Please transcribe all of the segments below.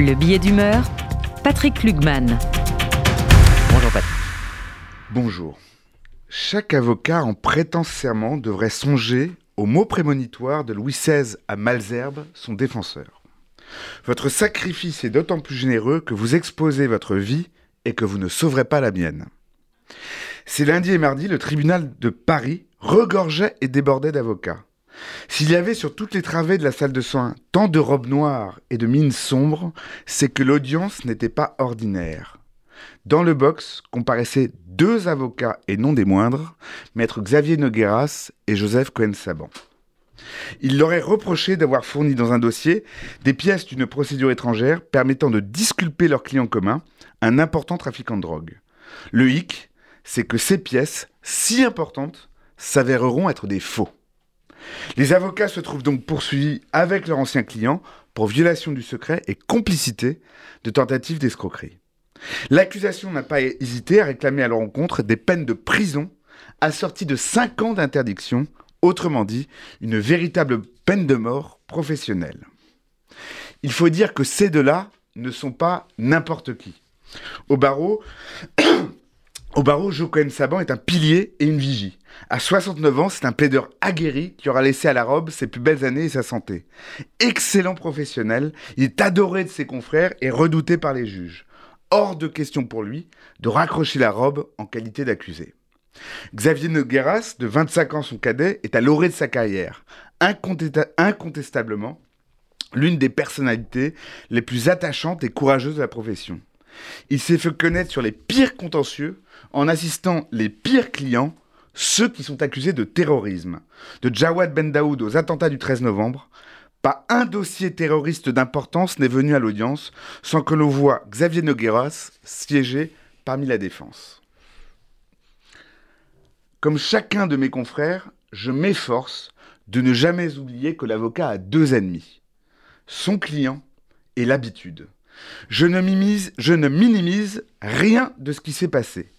Le billet d'humeur, Patrick Lugman. Bonjour Patrick. Bonjour. Chaque avocat en prêtant serment devrait songer au mot prémonitoire de Louis XVI à Malzerbe, son défenseur. Votre sacrifice est d'autant plus généreux que vous exposez votre vie et que vous ne sauverez pas la mienne. Ces lundi et mardi, le tribunal de Paris regorgeait et débordait d'avocats. S'il y avait sur toutes les travées de la salle de soins tant de robes noires et de mines sombres, c'est que l'audience n'était pas ordinaire. Dans le box comparaissaient deux avocats et non des moindres, maître Xavier Nogueras et Joseph Cohen-Saban. Il leur est reproché d'avoir fourni dans un dossier des pièces d'une procédure étrangère permettant de disculper leur client commun, un important trafiquant de drogue. Le hic, c'est que ces pièces, si importantes, s'avéreront être des faux. Les avocats se trouvent donc poursuivis avec leur ancien client pour violation du secret et complicité de tentative d'escroquerie. L'accusation n'a pas hésité à réclamer à leur encontre des peines de prison assorties de 5 ans d'interdiction, autrement dit, une véritable peine de mort professionnelle. Il faut dire que ces deux-là ne sont pas n'importe qui. Au barreau, au barreau, Jokoen Saban est un pilier et une vigie. À 69 ans, c'est un plaideur aguerri qui aura laissé à la robe ses plus belles années et sa santé. Excellent professionnel, il est adoré de ses confrères et redouté par les juges. Hors de question pour lui de raccrocher la robe en qualité d'accusé. Xavier Nogueras, de 25 ans son cadet, est à l'orée de sa carrière. incontestablement, l'une des personnalités les plus attachantes et courageuses de la profession. Il s'est fait connaître sur les pires contentieux en assistant les pires clients, ceux qui sont accusés de terrorisme. De Jawad Ben Daoud aux attentats du 13 novembre, pas un dossier terroriste d'importance n'est venu à l'audience sans que l'on voie Xavier Nogueras siéger parmi la défense. Comme chacun de mes confrères, je m'efforce de ne jamais oublier que l'avocat a deux ennemis, son client et l'habitude. Je ne, minimise, je ne minimise rien de ce qui s'est passé.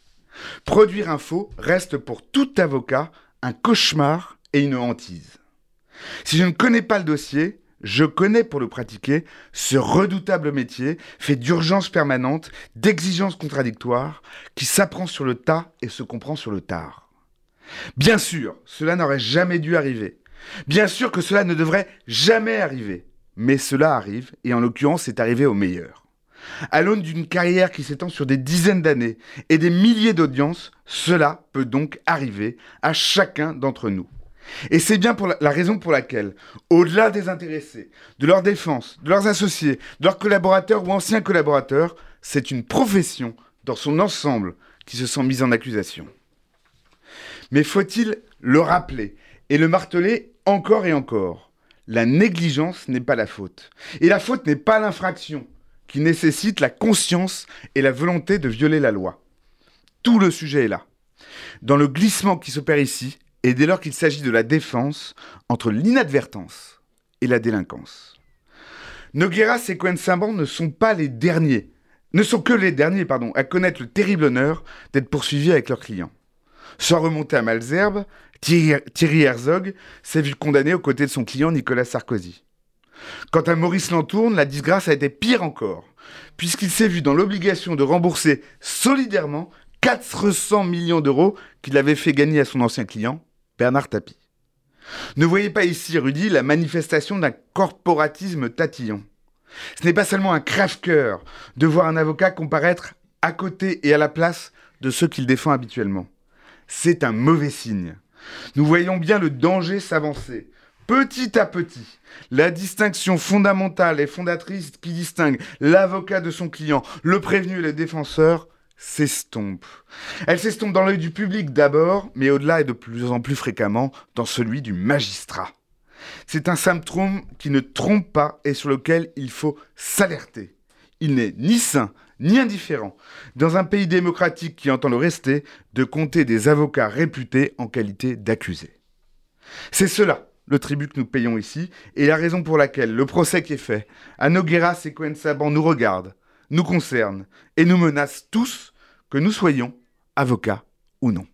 Produire un faux reste pour tout avocat un cauchemar et une hantise. Si je ne connais pas le dossier, je connais pour le pratiquer ce redoutable métier fait d'urgence permanente, d'exigences contradictoires, qui s'apprend sur le tas et se comprend sur le tard. Bien sûr, cela n'aurait jamais dû arriver. Bien sûr que cela ne devrait jamais arriver. Mais cela arrive, et en l'occurrence, c'est arrivé au meilleur. À l'aune d'une carrière qui s'étend sur des dizaines d'années et des milliers d'audiences, cela peut donc arriver à chacun d'entre nous. Et c'est bien la, raison pour laquelle, au-delà des intéressés, de leur défense, de leurs associés, de leurs collaborateurs ou anciens collaborateurs, c'est une profession dans son ensemble qui se sent mise en accusation. Mais faut-il le rappeler et le marteler encore et encore? La négligence n'est pas la faute. Et la faute n'est pas l'infraction qui nécessite la conscience et la volonté de violer la loi. Tout le sujet est là. Dans le glissement qui s'opère ici, et dès lors qu'il s'agit de la défense entre l'inadvertance et la délinquance. Nogueras et Cohen Simban ne sont pas les derniers, ne sont que les derniers, pardon, à connaître le terrible honneur d'être poursuivis avec leurs clients. Sans remonter à Malzerbe, Thierry Herzog s'est vu condamné aux côtés de son client Nicolas Sarkozy. Quant à Maurice Lantourne, la disgrâce a été pire encore, puisqu'il s'est vu dans l'obligation de rembourser solidairement 400 millions d'euros qu'il avait fait gagner à son ancien client, Bernard Tapie. Ne voyez pas ici, Rudy, la manifestation d'un corporatisme tatillon. Ce n'est pas seulement un crève-cœur de voir un avocat comparaître à côté et à la place de ceux qu'il défend habituellement. C'est un mauvais signe. Nous voyons bien le danger s'avancer. Petit à petit, la distinction fondamentale et fondatrice qui distingue l'avocat de son client, le prévenu et le défenseur, s'estompe. Elle s'estompe dans l'œil du public d'abord, mais au-delà et de plus en plus fréquemment dans celui du magistrat. C'est un symptôme qui ne trompe pas et sur lequel il faut s'alerter. Il n'est ni sain ni indifférent, dans un pays démocratique qui entend le rester, de compter des avocats réputés en qualité d'accusés. C'est cela le tribut que nous payons ici, et la raison pour laquelle le procès qui est fait à Nogueras et Cohen nous regarde, nous concerne et nous menace tous, que nous soyons avocats ou non.